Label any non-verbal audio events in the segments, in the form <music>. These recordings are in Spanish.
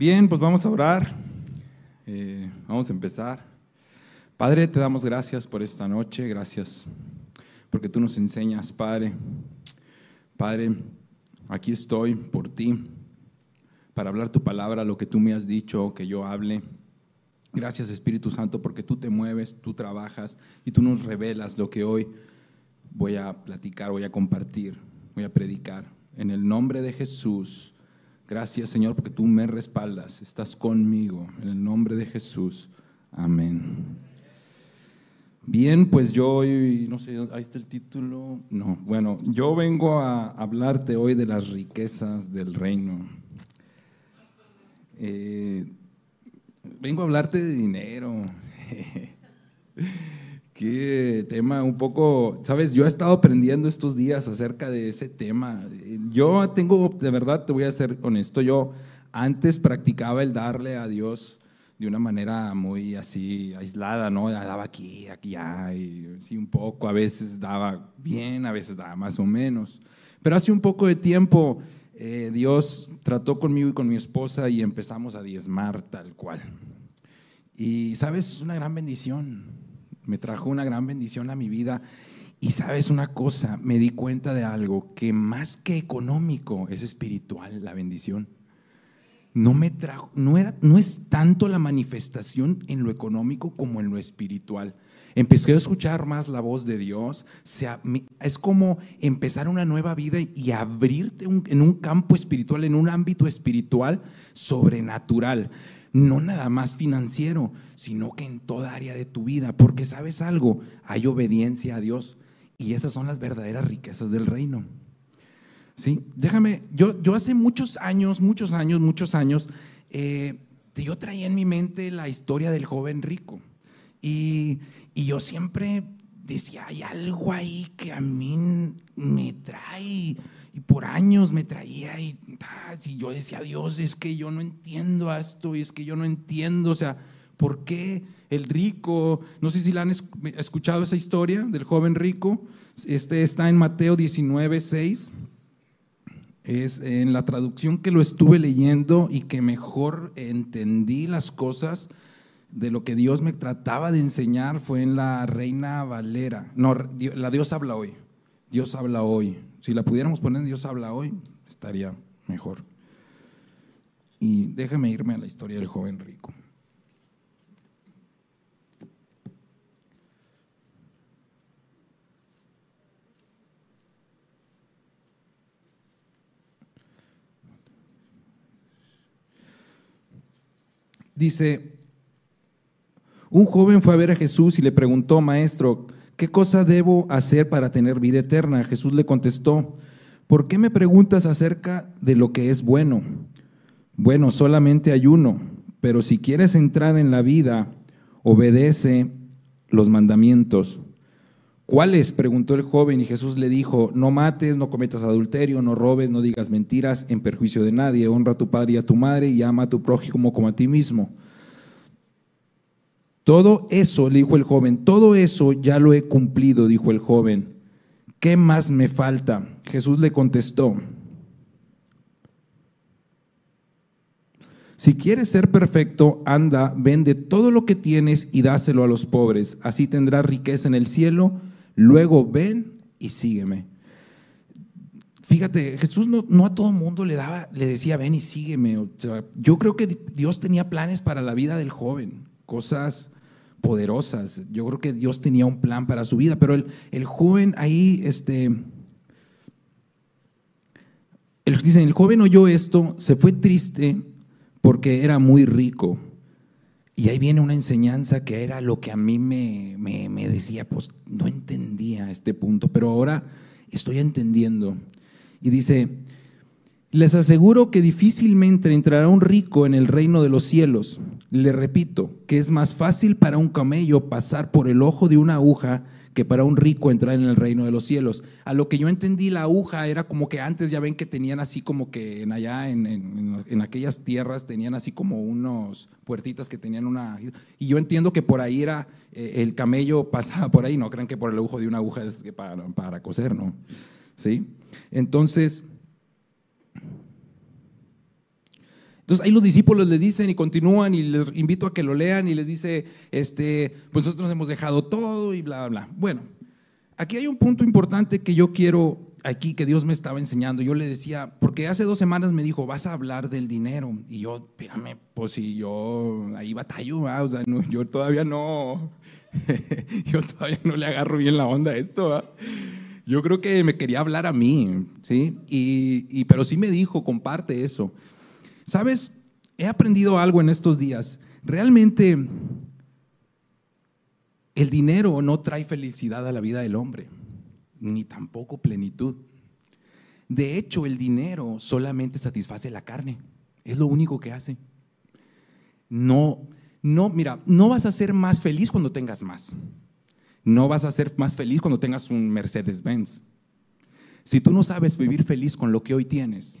Bien, pues vamos a orar. Eh, vamos a empezar. Padre, te damos gracias por esta noche. Gracias porque tú nos enseñas, Padre. Padre, aquí estoy por ti para hablar tu palabra, lo que tú me has dicho, que yo hable. Gracias Espíritu Santo porque tú te mueves, tú trabajas y tú nos revelas lo que hoy voy a platicar, voy a compartir, voy a predicar. En el nombre de Jesús. Gracias Señor porque tú me respaldas, estás conmigo. En el nombre de Jesús. Amén. Bien, pues yo hoy, no sé, ahí está el título. No, bueno, yo vengo a hablarte hoy de las riquezas del reino. Eh, vengo a hablarte de dinero. <laughs> Qué tema un poco, sabes, yo he estado aprendiendo estos días acerca de ese tema. Yo tengo, de verdad, te voy a ser honesto, yo antes practicaba el darle a Dios de una manera muy así aislada, ¿no? Daba aquí, aquí, y sí, un poco, a veces daba bien, a veces daba más o menos. Pero hace un poco de tiempo eh, Dios trató conmigo y con mi esposa y empezamos a diezmar tal cual. Y sabes, es una gran bendición me trajo una gran bendición a mi vida. Y sabes una cosa, me di cuenta de algo, que más que económico es espiritual la bendición. No me trajo, no, era, no es tanto la manifestación en lo económico como en lo espiritual. Empecé a escuchar más la voz de Dios. sea, es como empezar una nueva vida y abrirte en un campo espiritual, en un ámbito espiritual sobrenatural no nada más financiero, sino que en toda área de tu vida, porque sabes algo, hay obediencia a Dios y esas son las verdaderas riquezas del reino. ¿Sí? Déjame, yo, yo hace muchos años, muchos años, muchos años, eh, yo traía en mi mente la historia del joven rico y, y yo siempre decía, hay algo ahí que a mí me trae y por años me traía y, ah, yo decía, Dios, es que yo no entiendo esto y es que yo no entiendo, o sea, ¿por qué el rico? No sé si la han escuchado esa historia del joven rico. Este está en Mateo 19, 6. Es en la traducción que lo estuve leyendo y que mejor entendí las cosas de lo que Dios me trataba de enseñar fue en la Reina Valera. No, la Dios habla hoy. Dios habla hoy. Si la pudiéramos poner en Dios habla hoy, estaría mejor. Y déjame irme a la historia del joven rico. Dice, un joven fue a ver a Jesús y le preguntó, maestro, ¿qué cosa debo hacer para tener vida eterna? Jesús le contestó, ¿por qué me preguntas acerca de lo que es bueno? Bueno, solamente hay uno, pero si quieres entrar en la vida, obedece los mandamientos. ¿Cuáles? preguntó el joven y Jesús le dijo, no mates, no cometas adulterio, no robes, no digas mentiras en perjuicio de nadie, honra a tu padre y a tu madre y ama a tu prójimo como a ti mismo. Todo eso, le dijo el joven, todo eso ya lo he cumplido, dijo el joven. ¿Qué más me falta? Jesús le contestó, si quieres ser perfecto, anda, vende todo lo que tienes y dáselo a los pobres, así tendrás riqueza en el cielo, luego ven y sígueme. Fíjate, Jesús no, a todo mundo le daba, le decía, ven y sígueme. yo creo que Dios tenía planes para la vida del joven cosas poderosas. Yo creo que Dios tenía un plan para su vida, pero el, el joven ahí, este, el, dicen, el joven oyó esto, se fue triste porque era muy rico. Y ahí viene una enseñanza que era lo que a mí me, me, me decía, pues no entendía este punto, pero ahora estoy entendiendo. Y dice, les aseguro que difícilmente entrará un rico en el reino de los cielos. Le repito que es más fácil para un camello pasar por el ojo de una aguja que para un rico entrar en el reino de los cielos. A lo que yo entendí, la aguja era como que antes ya ven que tenían así como que en allá, en, aquellas tierras, tenían así como unos puertitas que tenían una... Y yo entiendo que por ahí era, eh, el camello pasaba por ahí, no crean que por el ojo de una aguja es para, para coser, ¿no? ¿Sí? Entonces Entonces ahí los discípulos les dicen y continúan y les invito a que lo lean y les dice, este, pues nosotros hemos dejado todo y bla, bla, bla. Bueno, aquí hay un punto importante que yo quiero aquí que Dios me estaba enseñando. Yo le decía, porque hace dos semanas me dijo, vas a hablar del dinero. Y yo, espérame, pues si yo ahí batallo, yo todavía no, <laughs> yo todavía no le agarro bien la onda a esto. Yo creo que me quería hablar a mí, ¿sí? y, pero sí me dijo, comparte eso. Sabes, he aprendido algo en estos días. Realmente el dinero no trae felicidad a la vida del hombre, ni tampoco plenitud. De hecho, el dinero solamente satisface la carne. Es lo único que hace. No, no, mira, no vas a ser más feliz cuando tengas más. No vas a ser más feliz cuando tengas un Mercedes-Benz. Si tú no sabes vivir feliz con lo que hoy tienes,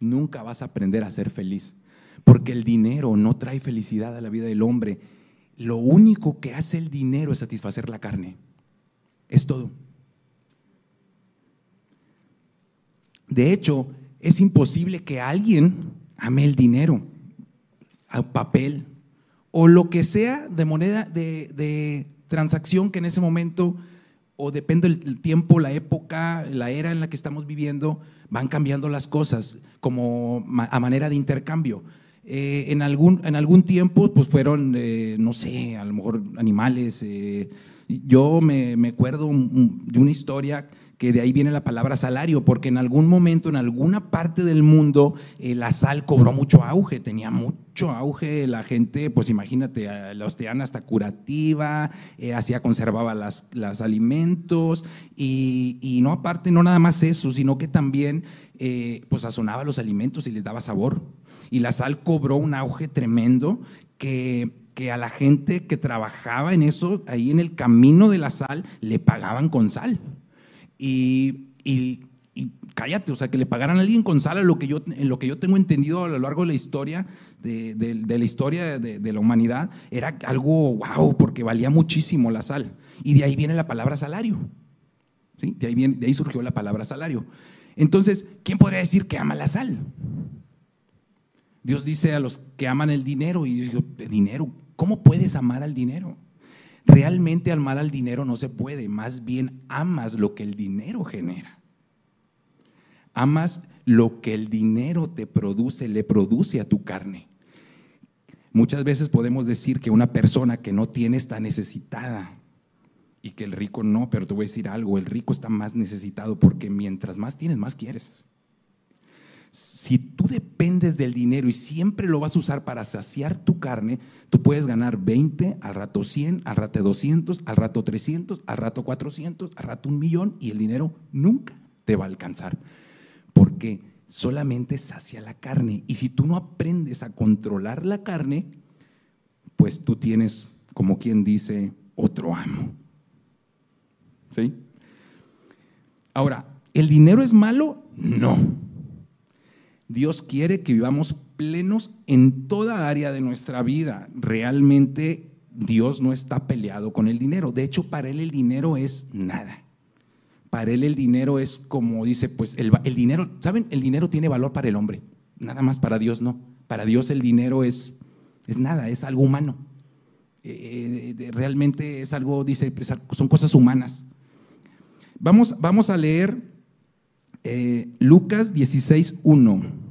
nunca vas a aprender a ser feliz, porque el dinero no trae felicidad a la vida del hombre. Lo único que hace el dinero es satisfacer la carne. Es todo. De hecho, es imposible que alguien ame el dinero, al papel o lo que sea de moneda de, transacción que en ese momento o depende del tiempo, la época, la era en la que estamos viviendo, van cambiando las cosas como a manera de intercambio. Eh, en, algún, en algún tiempo, pues fueron, eh, no sé, a lo mejor animales. Eh, yo me, me acuerdo de una historia que de ahí viene la palabra salario, porque en algún momento, en alguna parte del mundo, la sal cobró mucho auge, tenía mucho auge, la gente, pues imagínate, los tenían hasta curativa, hacía, conservaba las, los alimentos, y, y, no aparte, no nada más eso, sino que también eh, pues sazonaba los alimentos y les daba sabor. Y la sal cobró un auge tremendo que, que a la gente que trabajaba en eso, ahí en el camino de la sal, le pagaban con sal. Y, cállate, o sea, que le pagaran a alguien con sal, a lo que yo, lo que yo tengo entendido a lo largo de la historia, de, la historia de, de, la humanidad, era algo wow, porque valía muchísimo la sal. Y de ahí viene la palabra salario. ¿sí? De, ahí viene, de ahí surgió la palabra salario. Entonces, ¿quién podría decir que ama la sal? Dios dice a los que aman el dinero y yo digo, dinero, ¿cómo puedes amar al dinero? Realmente amar al dinero no se puede, más bien amas lo que el dinero genera. Amas lo que el dinero te produce, le produce a tu carne. Muchas veces podemos decir que una persona que no tiene está necesitada, y que el rico no, pero te voy a decir algo, el rico está más necesitado porque mientras más tienes, más quieres. Si tú dependes del dinero y siempre lo vas a usar para saciar tu carne, tú puedes ganar 20, al rato 100, al rato 200, al rato 300, al rato 400, al rato un millón y el dinero nunca te va a alcanzar. Porque solamente sacia la carne. Y si tú no aprendes a controlar la carne, pues tú tienes, como quien dice, otro amo. ¿Sí? Ahora, ¿el dinero es malo? No. Dios quiere que vivamos plenos en toda área de nuestra vida. Realmente Dios no está peleado con el dinero. De hecho, para Él el dinero es nada. Para Él el dinero es como dice, pues el, dinero, ¿saben? El dinero tiene valor para el hombre. Nada más para Dios no. Para Dios el dinero es, es nada, es algo humano. Eh, eh, realmente es algo, dice, son cosas humanas. Vamos, vamos a leer eh, Lucas 16, 1.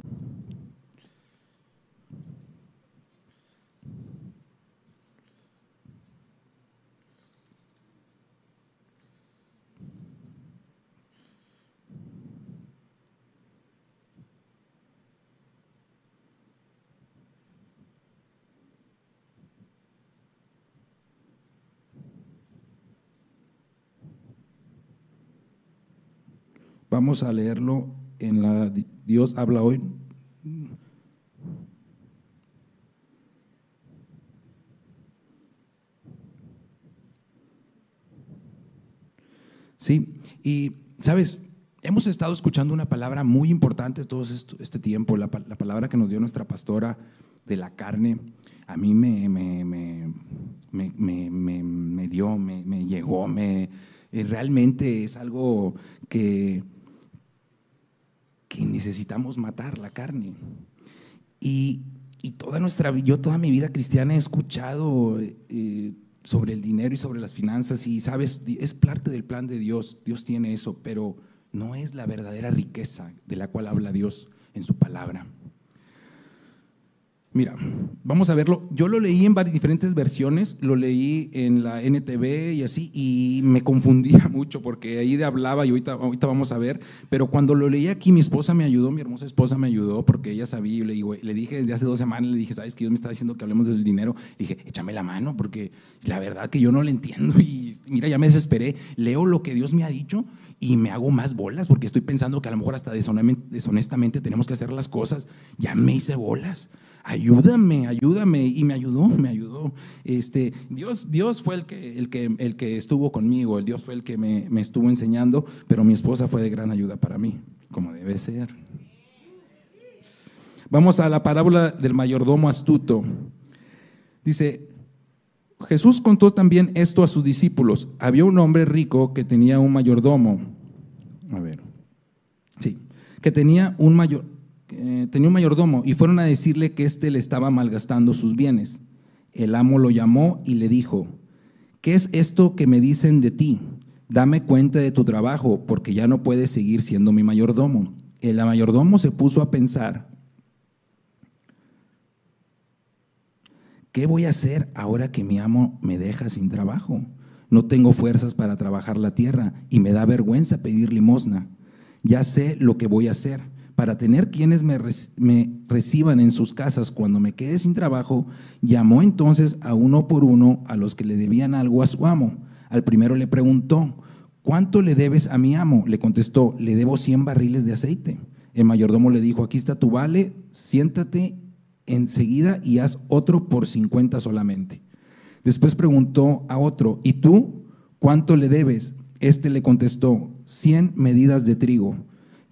Vamos a leerlo en la Dios habla hoy. Sí, y sabes, hemos estado escuchando una palabra muy importante todo este tiempo, la, palabra que nos dio nuestra pastora de la carne. A mí me, me, me, me dio, me, llegó, me, realmente es algo que necesitamos matar la carne. Y, toda nuestra, yo toda mi vida cristiana he escuchado eh, sobre el dinero y sobre las finanzas y sabes, es parte del plan de Dios, Dios tiene eso, pero no es la verdadera riqueza de la cual habla Dios en su palabra. Mira, vamos a verlo. Yo lo leí en varias diferentes versiones, lo leí en la NTV y así, y me confundía <laughs> mucho porque ahí de hablaba y ahorita, ahorita vamos a ver, pero cuando lo leí aquí mi esposa me ayudó, mi hermosa esposa me ayudó porque ella sabía, y le, digo, le dije desde hace dos semanas, le dije, ¿sabes que Dios me está diciendo que hablemos del dinero? Le dije, échame la mano porque la verdad que yo no lo entiendo <laughs> y mira, ya me desesperé, leo lo que Dios me ha dicho y me hago más bolas porque estoy pensando que a lo mejor hasta deshonestamente tenemos que hacer las cosas, ya me hice bolas ayúdame, ayúdame. Y me ayudó, me ayudó. Este, Dios, Dios fue el que, el, que, el que estuvo conmigo, el Dios fue el que me, me estuvo enseñando, pero mi esposa fue de gran ayuda para mí, como debe ser. Vamos a la parábola del mayordomo astuto. Dice, Jesús contó también esto a sus discípulos. Había un hombre rico que tenía un mayordomo. A ver. Sí, que tenía un mayor eh, tenía un mayordomo y fueron a decirle que éste le estaba malgastando sus bienes. El amo lo llamó y le dijo, ¿qué es esto que me dicen de ti? Dame cuenta de tu trabajo, porque ya no puedes seguir siendo mi mayordomo. El mayordomo se puso a pensar, ¿qué voy a hacer ahora que mi amo me deja sin trabajo? No tengo fuerzas para trabajar la tierra y me da vergüenza pedir limosna. Ya sé lo que voy a hacer para tener quienes me, reciban en sus casas cuando me quede sin trabajo, llamó entonces a uno por uno a los que le debían algo a su amo. Al primero le preguntó, ¿cuánto le debes a mi amo? Le contestó, le debo 100 barriles de aceite. El mayordomo le dijo, aquí está tu vale, siéntate enseguida y haz otro por 50 solamente. Después preguntó a otro, ¿y tú cuánto le debes? Este le contestó, 100 medidas de trigo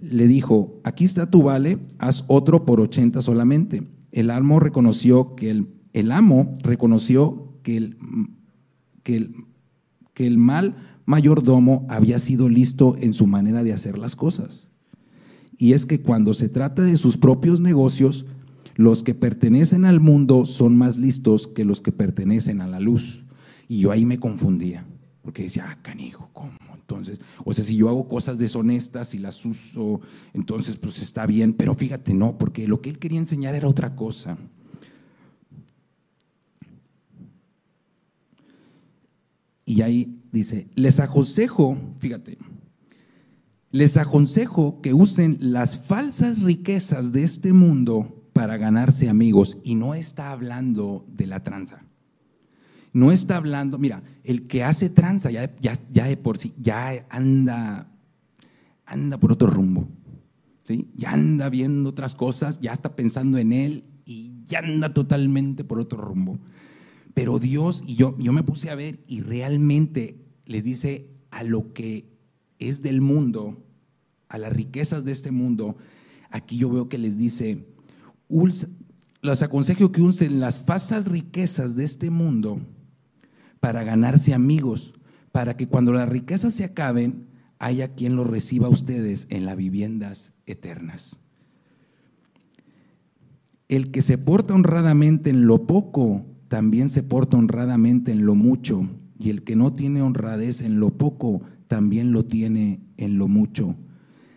le dijo, aquí está tu vale, haz otro por 80 solamente. El amo reconoció que el, el amo reconoció que el, que, el, que el mal mayordomo había sido listo en su manera de hacer las cosas. Y es que cuando se trata de sus propios negocios, los que pertenecen al mundo son más listos que los que pertenecen a la luz. Y yo ahí me confundía, porque decía, ah, canijo, ¿cómo? Entonces, o sea, si yo hago cosas deshonestas y las uso, entonces pues está bien, pero fíjate, no, porque lo que él quería enseñar era otra cosa. Y ahí dice, les aconsejo, fíjate, les aconsejo que usen las falsas riquezas de este mundo para ganarse amigos. Y no está hablando de la tranza. No está hablando, mira, el que hace tranza ya, ya, de por sí, ya anda, anda por otro rumbo. ¿sí? Ya anda viendo otras cosas, ya está pensando en él y ya anda totalmente por otro rumbo. Pero Dios, y yo, yo me puse a ver y realmente le dice a lo que es del mundo, a las riquezas de este mundo, aquí yo veo que les dice, les aconsejo que usen las falsas riquezas de este mundo para ganarse amigos, para que cuando las riquezas se acaben, haya quien los reciba a ustedes en las viviendas eternas. El que se porta honradamente en lo poco, también se porta honradamente en lo mucho, y el que no tiene honradez en lo poco, también lo tiene en lo mucho.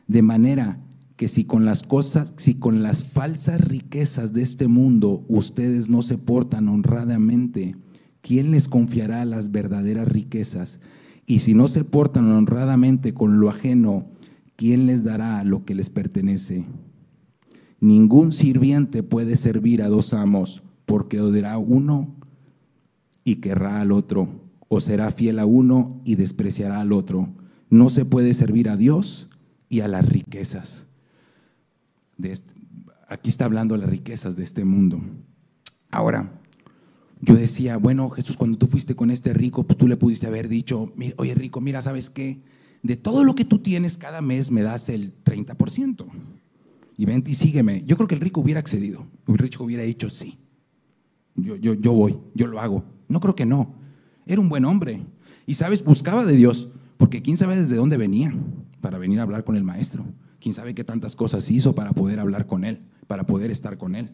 De manera que si con las cosas, si con las falsas riquezas de este mundo ustedes no se portan honradamente, ¿quién les confiará las verdaderas riquezas? Y si no se portan honradamente con lo ajeno, ¿quién les dará lo que les pertenece? Ningún sirviente puede servir a dos amos, porque odiará uno y querrá al otro, o será fiel a uno y despreciará al otro. No se puede servir a Dios y a las riquezas. Aquí está hablando de las riquezas de este mundo. Ahora, yo decía, bueno, Jesús, cuando tú fuiste con este rico, pues tú le pudiste haber dicho, oye rico, mira, ¿sabes qué? De todo lo que tú tienes cada mes me das el 30%. Y ven y sígueme. Yo creo que el rico hubiera accedido. El rico hubiera dicho, sí. Yo, yo, yo voy, yo lo hago. No creo que no. Era un buen hombre. Y sabes, buscaba de Dios, porque quién sabe desde dónde venía para venir a hablar con el maestro. Quién sabe qué tantas cosas hizo para poder hablar con él, para poder estar con él.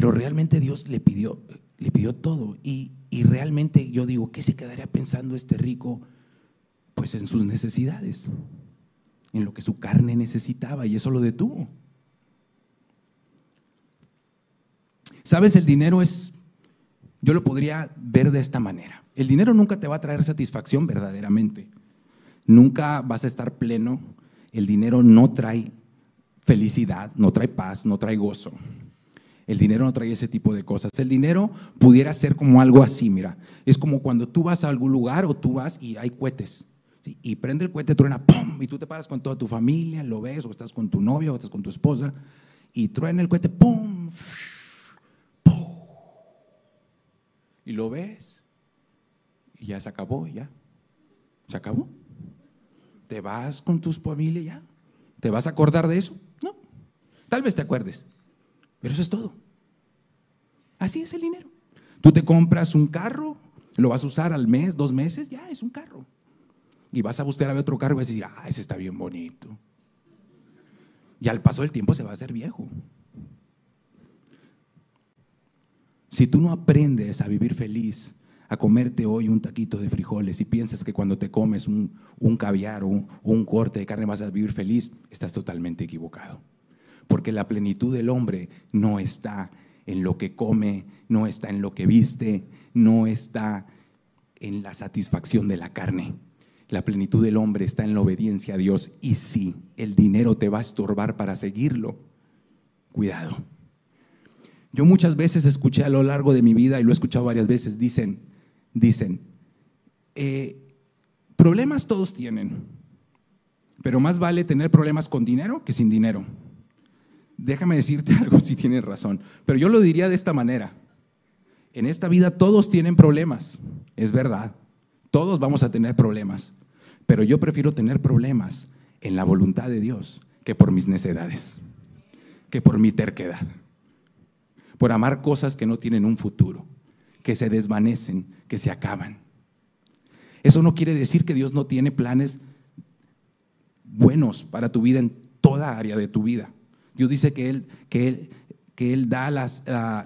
Pero realmente Dios le pidió, le pidió todo. Y, y realmente yo digo, ¿qué se quedaría pensando este rico? Pues en sus necesidades, en lo que su carne necesitaba, y eso lo detuvo. Sabes, el dinero es, yo lo podría ver de esta manera. El dinero nunca te va a traer satisfacción verdaderamente. Nunca vas a estar pleno. El dinero no trae felicidad, no trae paz, no trae gozo. El dinero no trae ese tipo de cosas. El dinero pudiera ser como algo así, mira. Es como cuando tú vas a algún lugar o tú vas y hay cohetes. Y prende el cohete, truena, ¡pum! Y tú te paras con toda tu familia, lo ves, o estás con tu novio, o estás con tu esposa, y truena el cohete, ¡pum! Y lo ves, y ya se acabó, ya. Se acabó. ¿Te vas con tus familia ya? ¿Te vas a acordar de eso? No. Tal vez te acuerdes. Pero eso es todo. Así es el dinero. Tú te compras un carro, lo vas a usar al mes, dos meses, ya es un carro. Y vas a buscar a ver otro carro y vas a decir, ah, ese está bien bonito. Y al paso del tiempo se va a hacer viejo. Si tú no aprendes a vivir feliz, a comerte hoy un taquito de frijoles y piensas que cuando te comes un, caviar o un, corte de carne vas a vivir feliz, estás totalmente equivocado. Porque la plenitud del hombre no está en lo que come, no está en lo que viste, no está en la satisfacción de la carne. La plenitud del hombre está en la obediencia a Dios. Y si el dinero te va a estorbar para seguirlo, cuidado. Yo muchas veces escuché a lo largo de mi vida y lo he escuchado varias veces, dicen, dicen, eh, problemas todos tienen, pero más vale tener problemas con dinero que sin dinero. Déjame decirte <laughs> algo si tienes razón, pero yo lo diría de esta manera. En esta vida todos tienen problemas, es verdad, todos vamos a tener problemas, pero yo prefiero tener problemas en la voluntad de Dios que por mis necedades, que por mi terquedad, por amar cosas que no tienen un futuro que se desvanecen, que se acaban. Eso no quiere decir que Dios no tiene planes buenos para tu vida en toda área de tu vida. Dios dice que Él, que Él, que él da la,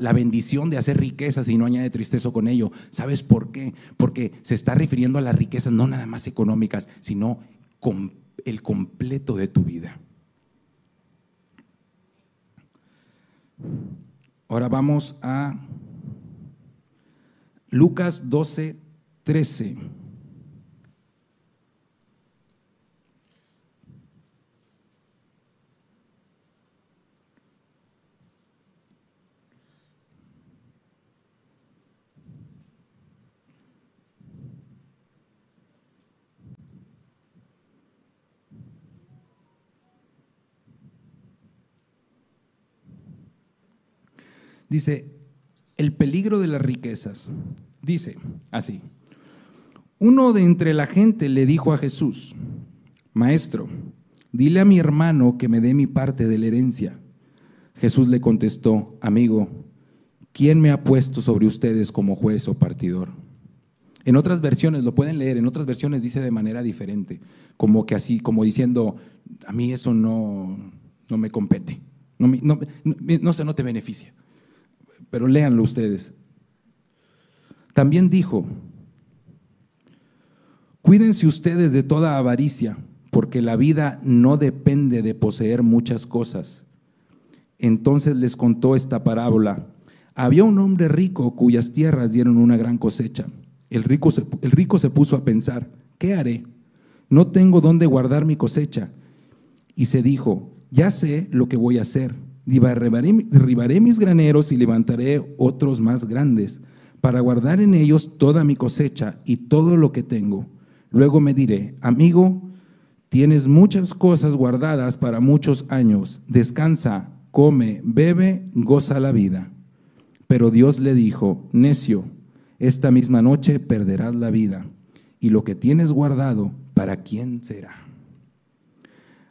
la, bendición de hacer riquezas y no añade tristeza con ello. ¿Sabes por qué? Porque se está refiriendo a las riquezas no nada más económicas, sino con el completo de tu vida. Ahora vamos a Lucas 12, 13. Dice, el peligro de las riquezas. Dice así, uno de entre la gente le dijo a Jesús, Maestro, dile a mi hermano que me dé mi parte de la herencia. Jesús le contestó, amigo, ¿quién me ha puesto sobre ustedes como juez o partidor? En otras versiones, lo pueden leer, en otras versiones dice de manera diferente, como que así, como diciendo, a mí eso no, no me compete, no, no, no, sé, no te beneficia pero léanlo ustedes. También dijo, cuídense ustedes de toda avaricia, porque la vida no depende de poseer muchas cosas. Entonces les contó esta parábola. Había un hombre rico cuyas tierras dieron una gran cosecha. El rico, se, el rico se puso a pensar, ¿qué haré? No tengo dónde guardar mi cosecha. Y se dijo, ya sé lo que voy a hacer derribaré mis graneros y levantaré otros más grandes, para guardar en ellos toda mi cosecha y todo lo que tengo. Luego me diré, amigo, tienes muchas cosas guardadas para muchos años, descansa, come, bebe, goza la vida. Pero Dios le dijo, necio, esta misma noche perderás la vida, y lo que tienes guardado, ¿para quién será?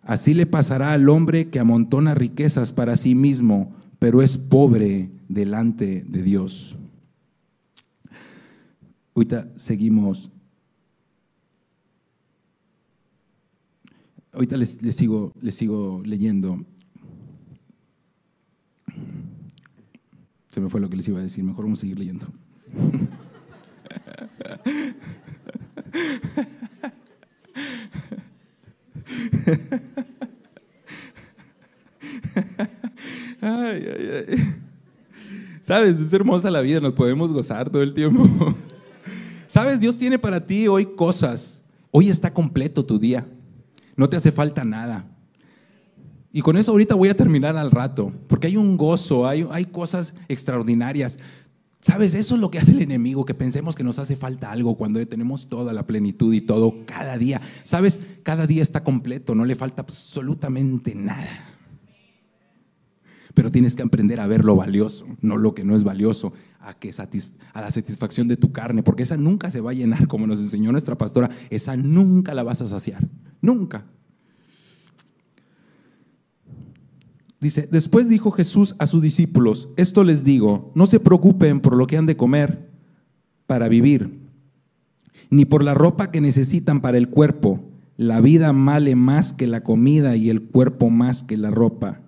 Así le pasará al hombre que amontona riquezas para sí mismo, pero es pobre delante de Dios. Ahorita seguimos. Ahorita les, sigo, les sigo leyendo. Se me fue lo que les iba a decir, mejor vamos a seguir leyendo. <laughs> Sabes, es hermosa la vida, nos podemos gozar todo el tiempo. Sabes, Dios tiene para ti hoy cosas. Hoy está completo tu día. No te hace falta nada. Y con eso ahorita voy a terminar al rato, porque hay un gozo, hay, hay cosas extraordinarias. ¿Sabes? Eso es lo que hace el enemigo, que pensemos que nos hace falta algo cuando tenemos toda la plenitud y todo cada día. ¿Sabes? Cada día está completo, no le falta absolutamente nada. Pero tienes que aprender a ver lo valioso, no lo que no es valioso, a, que a la satisfacción de tu carne, porque esa nunca se va a llenar, como nos enseñó nuestra pastora, esa nunca la vas a saciar, nunca. Dice, después dijo Jesús a sus discípulos, esto les digo, no se preocupen por lo que han de comer para vivir, ni por la ropa que necesitan para el cuerpo. La vida vale más que la comida y el cuerpo más que la ropa.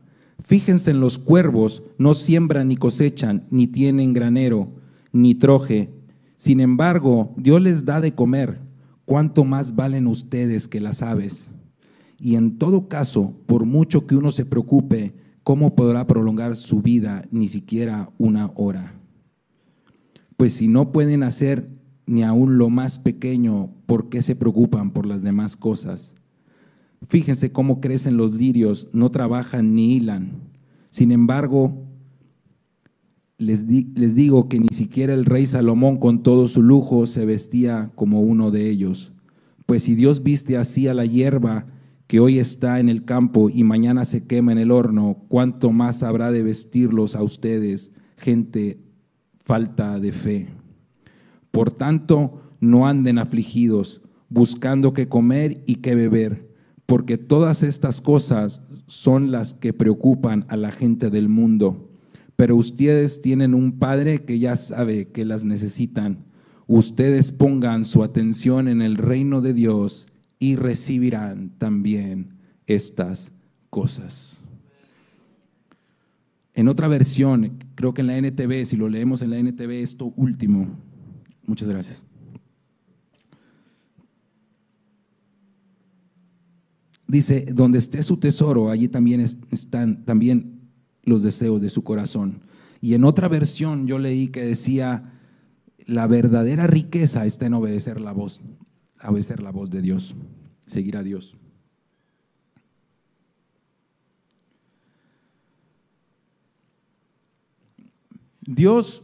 Fíjense en los cuervos, no siembran ni cosechan, ni tienen granero, ni troje. Sin embargo, Dios les da de comer. ¿Cuánto más valen ustedes que las aves? Y en todo caso, por mucho que uno se preocupe, ¿cómo podrá prolongar su vida ni siquiera una hora? Pues si no pueden hacer ni aún lo más pequeño, ¿por qué se preocupan por las demás cosas? Fíjense cómo crecen los lirios, no trabajan ni hilan. Sin embargo, les, les, digo que ni siquiera el rey Salomón con todo su lujo se vestía como uno de ellos. Pues si Dios viste así a la hierba que hoy está en el campo y mañana se quema en el horno, ¿cuánto más habrá de vestirlos a ustedes, gente falta de fe? Por tanto, no anden afligidos, buscando qué comer y qué beber, porque todas estas cosas son las que preocupan a la gente del mundo. Pero ustedes tienen un Padre que ya sabe que las necesitan. Ustedes pongan su atención en el reino de Dios y recibirán también estas cosas. En otra versión, creo que en la NTV, si lo leemos en la NTV, esto último. Muchas gracias. Dice, donde esté su tesoro, allí también están también los deseos de su corazón. Y en otra versión yo leí que decía, la verdadera riqueza está en obedecer la voz obedecer la voz de Dios, seguir a Dios. Dios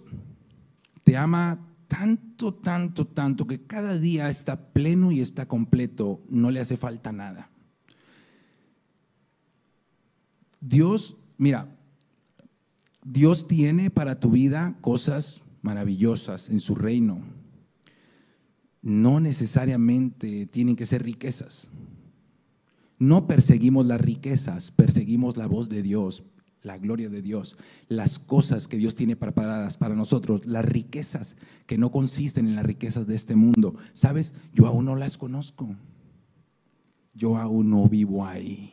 te ama tanto, tanto, tanto que cada día está pleno y está completo, no le hace falta nada. Dios, mira, Dios tiene para tu vida cosas maravillosas en su reino no necesariamente tienen que ser riquezas. No perseguimos las riquezas, perseguimos la voz de Dios, la gloria de Dios, las cosas que Dios tiene preparadas para nosotros, las riquezas que no consisten en las riquezas de este mundo. ¿Sabes? Yo aún no las conozco. Yo aún no vivo ahí.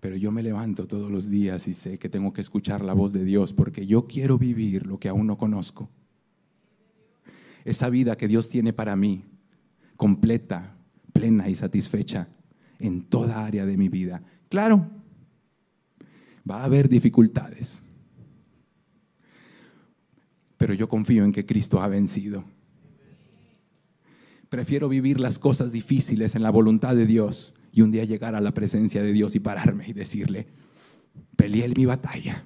Pero yo me levanto todos los días y sé que tengo que escuchar la voz de Dios porque yo quiero vivir lo que aún no conozco esa vida que Dios tiene para mí, completa, plena y satisfecha en toda área de mi vida. Claro, va a haber dificultades, pero yo confío en que Cristo ha vencido. Prefiero vivir las cosas difíciles en la voluntad de Dios y un día llegar a la presencia de Dios y pararme y decirle, peleé mi batalla,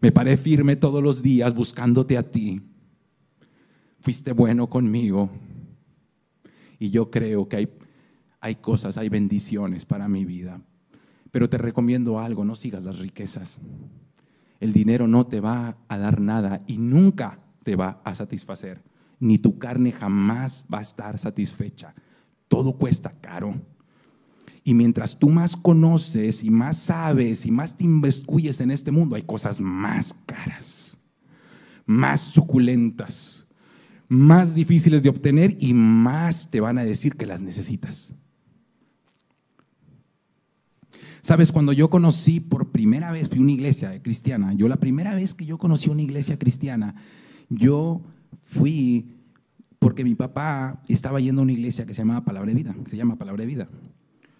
me paré firme todos los días buscándote a ti fuiste bueno conmigo. Y yo creo que hay, hay cosas, hay bendiciones para mi vida. Pero te recomiendo algo, no sigas las riquezas. El dinero no te va a dar nada y nunca te va a satisfacer. Ni tu carne jamás va a estar satisfecha. Todo cuesta caro. Y mientras tú más conoces y más sabes y más te invescuyes en este mundo, hay cosas más caras, más suculentas, más difíciles de obtener y más te van a decir que las necesitas. Sabes, cuando yo conocí por primera vez, fui una iglesia cristiana, yo la primera vez que yo conocí una iglesia cristiana, yo fui porque mi papá estaba yendo a una iglesia que se llamaba Palabra de Vida, se llama Palabra de Vida.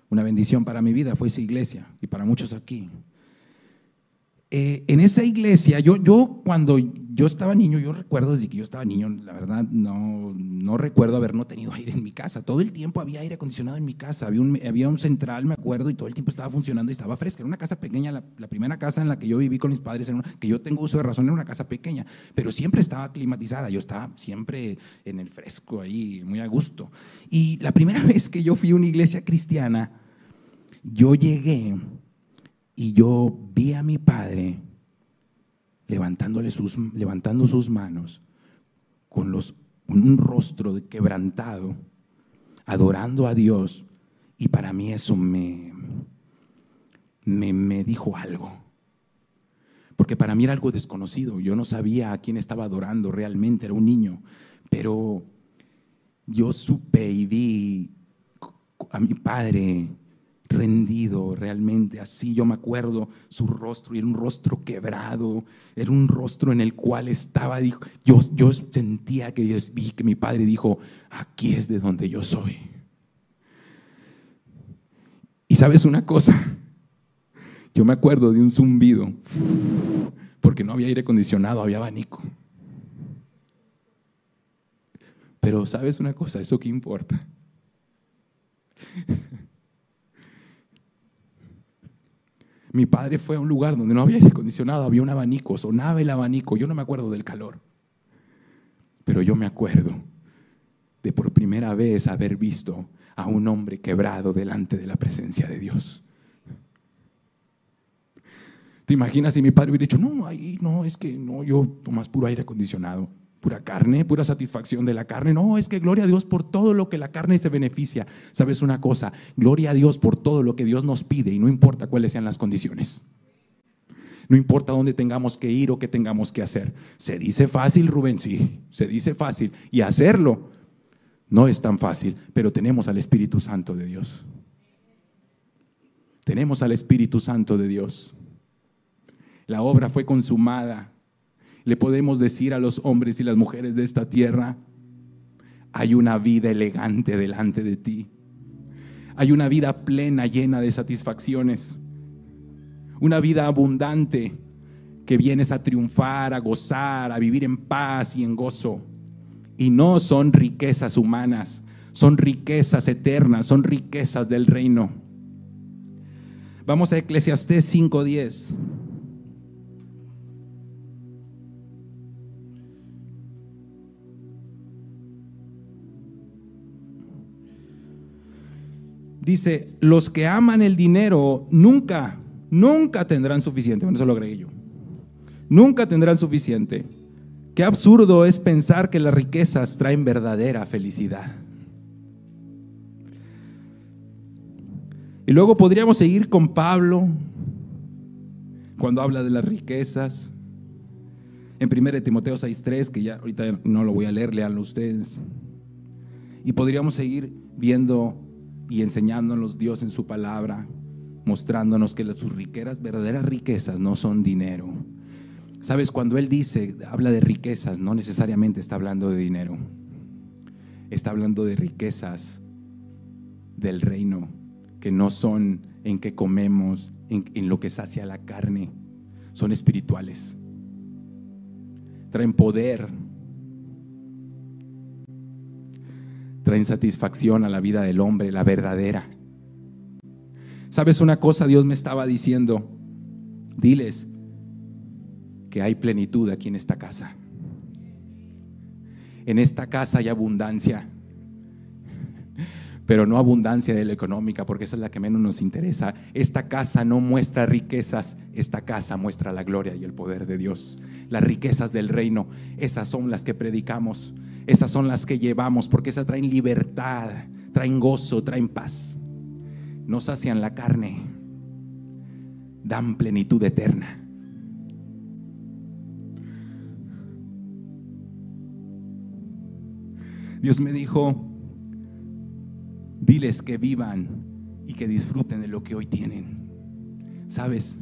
Una bendición para mi vida fue esa iglesia y para muchos aquí. Eh, en esa iglesia, yo, yo cuando yo estaba niño, yo recuerdo desde que yo estaba niño, la verdad no, no recuerdo haber no tenido <laughs> aire en mi casa. Todo el tiempo había aire acondicionado en mi casa, había un, había un central, me acuerdo, y todo el tiempo estaba funcionando y estaba fresca. Era una casa pequeña, la, primera casa en la que yo viví con mis padres, que yo tengo uso de razón, era una casa pequeña, pero siempre estaba climatizada, yo estaba siempre en el fresco ahí, muy a gusto. Y la primera <laughs> vez que yo fui a una iglesia cristiana, yo llegué y yo vi a mi padre levantándole sus, levantando sus manos con, los, un rostro quebrantado, adorando a Dios. Y para mí eso me, me, me dijo algo. Porque para mí era algo desconocido. Yo no sabía a quién estaba adorando realmente, era un niño. Pero yo supe y vi a mi padre rendido realmente, así yo me acuerdo su rostro, y era un rostro quebrado, era un rostro en el cual estaba, dijo, yo, yo sentía que Dios vi que mi padre dijo, aquí es de donde yo soy. Y sabes una cosa, yo me acuerdo de un zumbido, porque no había aire acondicionado, había abanico. Pero sabes una cosa, ¿eso qué importa? Mi padre fue a un lugar donde no había aire acondicionado, había un abanico, sonaba el abanico. Yo no me acuerdo del calor, pero yo me acuerdo de por primera vez haber visto a un hombre quebrado delante de la presencia de Dios. ¿Te imaginas si mi padre hubiera dicho, no, ahí no, es que no, yo tomas puro aire acondicionado? Pura carne, pura satisfacción de la carne. No, es que gloria a Dios por todo lo que la carne se beneficia. ¿Sabes una cosa? Gloria a Dios por todo lo que Dios nos pide y no importa cuáles sean las condiciones. No importa dónde tengamos que ir o qué tengamos que hacer. Se dice fácil, Rubén, sí, se dice fácil. Y hacerlo no es tan fácil, pero tenemos al Espíritu Santo de Dios. Tenemos al Espíritu Santo de Dios. La obra fue consumada le podemos decir a los hombres y las mujeres de esta tierra, hay una vida elegante delante de ti. Hay una vida plena, llena de satisfacciones. Una vida abundante que vienes a triunfar, a gozar, a vivir en paz y en gozo. Y no son riquezas humanas, son riquezas eternas, son riquezas del reino. Vamos a Eclesiastés 5:10. Dice, los que aman el dinero nunca, nunca tendrán suficiente. Bueno, eso lo agregué yo. Nunca tendrán suficiente. Qué absurdo es pensar que las riquezas traen verdadera felicidad. Y luego podríamos seguir con Pablo cuando habla de las riquezas. En 1 Timoteo 6.3, que ya ahorita no lo voy a leer, leanlo ustedes. Y podríamos seguir viendo y enseñándonos Dios en su palabra, mostrándonos que sus riquezas, verdaderas riquezas, no son dinero. Sabes, cuando Él dice, habla de riquezas, no necesariamente está hablando de dinero. Está hablando de riquezas del reino, que no son en que comemos, en, en lo que sacia la carne, son espirituales. Traen poder, traen satisfacción a la vida del hombre, la verdadera. ¿Sabes una cosa? Dios me estaba diciendo, diles que hay plenitud aquí en esta casa. En esta casa hay abundancia, <laughs> pero no abundancia de la económica, porque esa es la que menos nos interesa. Esta casa no muestra riquezas, esta casa muestra la gloria y el poder de Dios. Las riquezas del reino, esas son las que predicamos esas son las que llevamos, porque esas traen libertad, traen gozo, traen paz. No sacian la carne, dan plenitud eterna. Dios me dijo, diles que vivan y que disfruten de lo que hoy tienen. Sabes,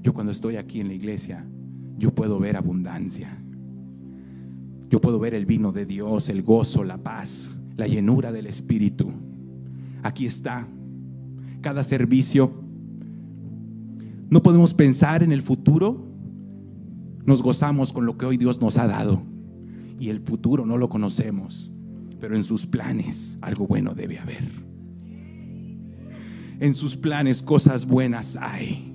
yo cuando estoy aquí en la iglesia, yo puedo ver abundancia. Yo puedo ver el vino de Dios, el gozo, la paz, la llenura del Espíritu. Aquí está. Cada servicio. No podemos pensar en el futuro. Nos gozamos con lo que hoy Dios nos ha dado. Y el futuro no lo conocemos. Pero en sus planes algo bueno debe haber. En sus planes cosas buenas hay.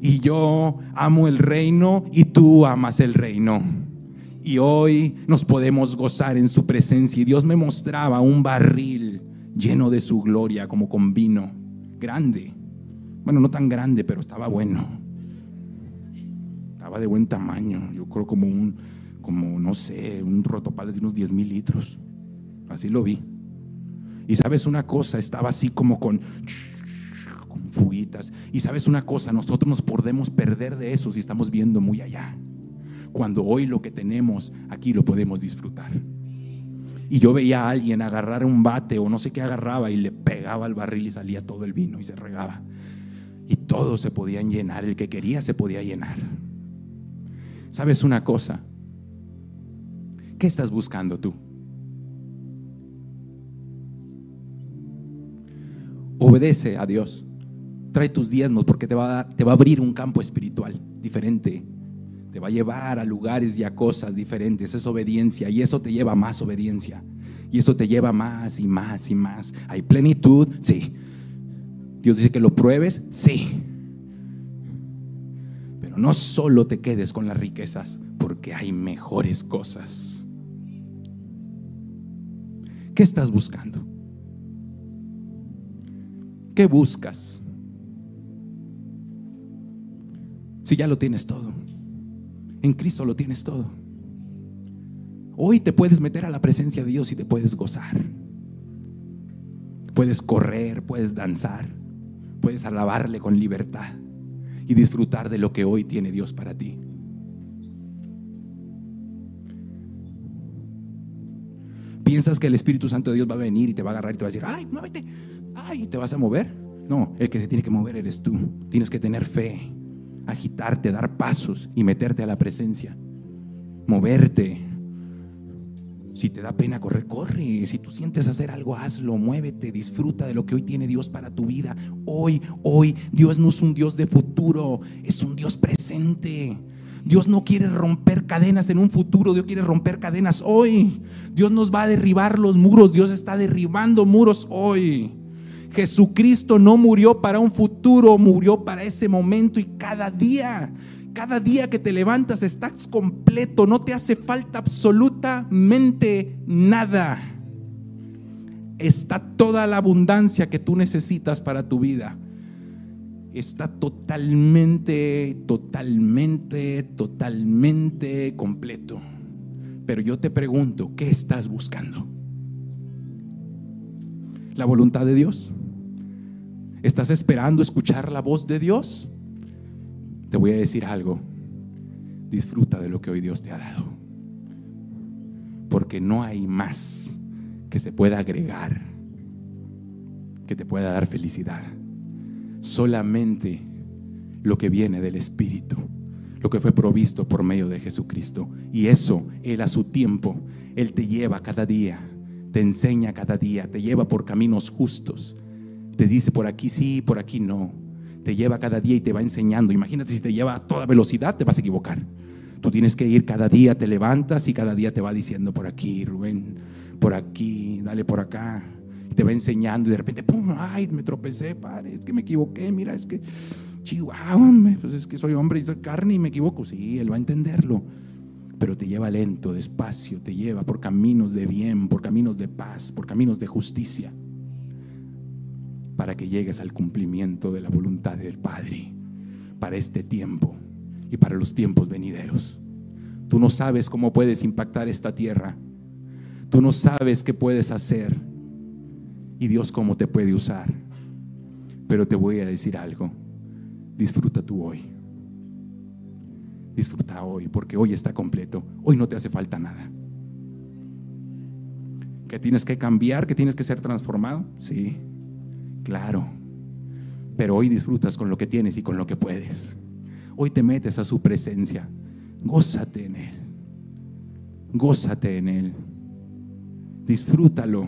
Y yo amo el reino y tú amas el reino. Y hoy nos podemos gozar en su presencia. Y Dios me mostraba un barril lleno de su gloria, como con vino, grande. Bueno, no tan grande, pero estaba bueno. Estaba de buen tamaño. Yo creo como un, como no sé, un rotopal de unos 10 mil litros. Así lo vi. Y sabes una cosa, estaba así como con fuguitas. Y sabes una cosa, nosotros nos podemos perder de eso si estamos viendo muy allá. Cuando hoy lo que tenemos aquí lo podemos disfrutar. Y yo veía a alguien agarrar un bate o no sé qué agarraba y le pegaba al barril y salía todo el vino y se regaba. Y todos se podían llenar, el que quería se podía llenar. ¿Sabes una cosa? ¿Qué estás buscando tú? Obedece a Dios trae tus diezmos porque te va, a te va a abrir un campo espiritual diferente. Te va a llevar a lugares y a cosas diferentes. Es obediencia y eso te lleva a más obediencia. Y eso te lleva más y más y más. ¿Hay plenitud? Sí. Dios dice que lo pruebes? Sí. Pero no solo te quedes con las riquezas, porque hay mejores cosas. ¿Qué estás buscando? ¿Qué buscas? Si ya lo tienes todo. En Cristo lo tienes todo. Hoy te puedes meter a la presencia de Dios y te puedes gozar. Puedes correr, puedes danzar, puedes alabarle con libertad y disfrutar de lo que hoy tiene Dios para ti. ¿Piensas que el Espíritu Santo de Dios va a venir y te va a agarrar y te va a decir, ay, muévete, ay, te vas a mover? No, el que se tiene que mover eres tú. Tienes que tener fe agitarte, dar pasos y meterte a la presencia. Moverte. Si te da pena correr, corre. Si tú sientes hacer algo, hazlo, muévete, disfruta de lo que hoy tiene Dios para tu vida. Hoy, hoy, Dios no es un Dios de futuro, es un Dios presente. Dios no quiere romper cadenas en un futuro, Dios quiere romper cadenas hoy. Dios nos va a derribar los muros, Dios está derribando muros hoy. Jesucristo no murió para un futuro, murió para ese momento y cada día, cada día que te levantas estás completo, no te hace falta absolutamente nada. Está toda la abundancia que tú necesitas para tu vida. Está totalmente, totalmente, totalmente completo. Pero yo te pregunto, ¿qué estás buscando? ¿La voluntad de Dios? ¿Estás esperando escuchar la voz de Dios? Te voy a decir algo. Disfruta de lo que hoy Dios te ha dado. Porque no hay más que se pueda agregar que te pueda dar felicidad. Solamente lo que viene del Espíritu, lo que fue provisto por medio de Jesucristo. Y eso, Él a su tiempo, Él te lleva cada día, te enseña cada día, te lleva por caminos justos te dice por aquí sí, por aquí no. Te lleva cada día y te va enseñando. Imagínate si te lleva a toda velocidad, te vas a equivocar. Tú tienes que ir cada día, te levantas y cada día te va diciendo por aquí, Rubén, por aquí, dale por acá. te va enseñando y de repente, ¡pum! ¡Ay! Me tropecé, padre, es que me equivoqué, mira, es que, chihuahua, pues es que soy hombre y soy carne y me equivoco. Sí, él va a entenderlo pero te lleva lento, despacio, te lleva por caminos de bien, por caminos de paz, por caminos de justicia para que llegues al cumplimiento de la voluntad del Padre para este tiempo y para los tiempos venideros. Tú no sabes cómo puedes impactar esta tierra. Tú no sabes qué puedes hacer y Dios cómo te puede usar. Pero te voy a decir algo. Disfruta tú hoy. Disfruta hoy porque hoy está completo. Hoy no te hace falta nada. ¿Que tienes que cambiar? ¿Que tienes que ser transformado? Sí. Claro, pero hoy disfrutas con lo que tienes y con lo que puedes. Hoy te metes a su presencia. Gózate en Él. Gózate en Él. Disfrútalo.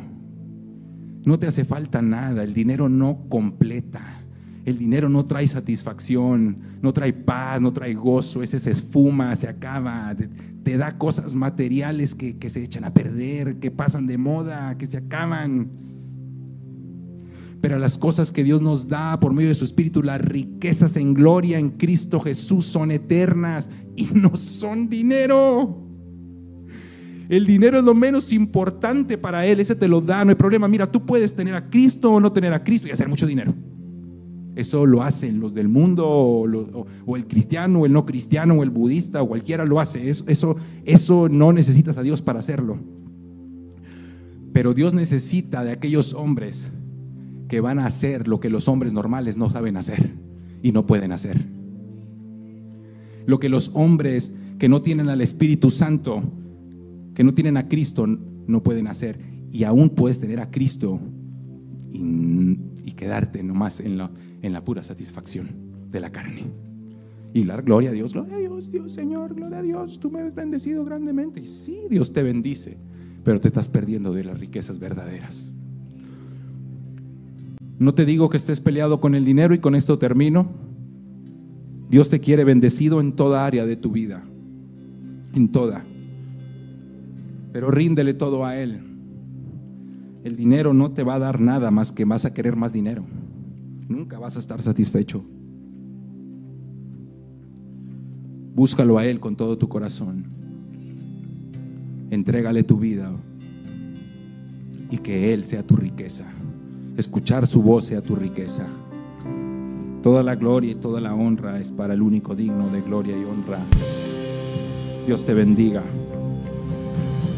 No te hace falta nada. El dinero no completa. El dinero no trae satisfacción, no trae paz, no trae gozo. Ese se esfuma, se acaba. Te, da cosas materiales que, que se echan a perder, que pasan de moda, que se acaban pero las cosas que Dios nos da por medio de su Espíritu, las riquezas en gloria en Cristo Jesús son eternas y no son dinero. El dinero es lo menos importante para Él, ese te lo da, no hay problema. Mira, tú puedes tener a Cristo o no tener a Cristo y hacer mucho dinero. Eso lo hacen los del mundo, o, el cristiano, o el no cristiano, o el budista, o cualquiera lo hace. eso, eso no necesitas a Dios para hacerlo. Pero Dios necesita de aquellos hombres que van a hacer lo que los hombres normales no saben hacer y no pueden hacer. Lo que los hombres que no tienen al Espíritu Santo, que no tienen a Cristo, no pueden hacer. Y aún puedes tener a Cristo y, quedarte nomás en la, en la pura satisfacción de la carne. Y la gloria a Dios, gloria a Dios, Dios Señor, gloria a Dios, tú me has bendecido grandemente. Y sí, Dios te bendice, pero te estás perdiendo de las riquezas verdaderas. No te digo que estés peleado con el dinero y con esto termino. Dios te quiere bendecido en toda área de tu vida, en toda. Pero ríndele todo a Él. El dinero no te va a dar nada más que vas a querer más dinero. Nunca vas a estar satisfecho. Búscalo a Él con todo tu corazón. Entrégale tu vida y que Él sea tu riqueza escuchar su voz sea tu riqueza. Toda la gloria y toda la honra es para el único digno de gloria y honra. Dios te bendiga.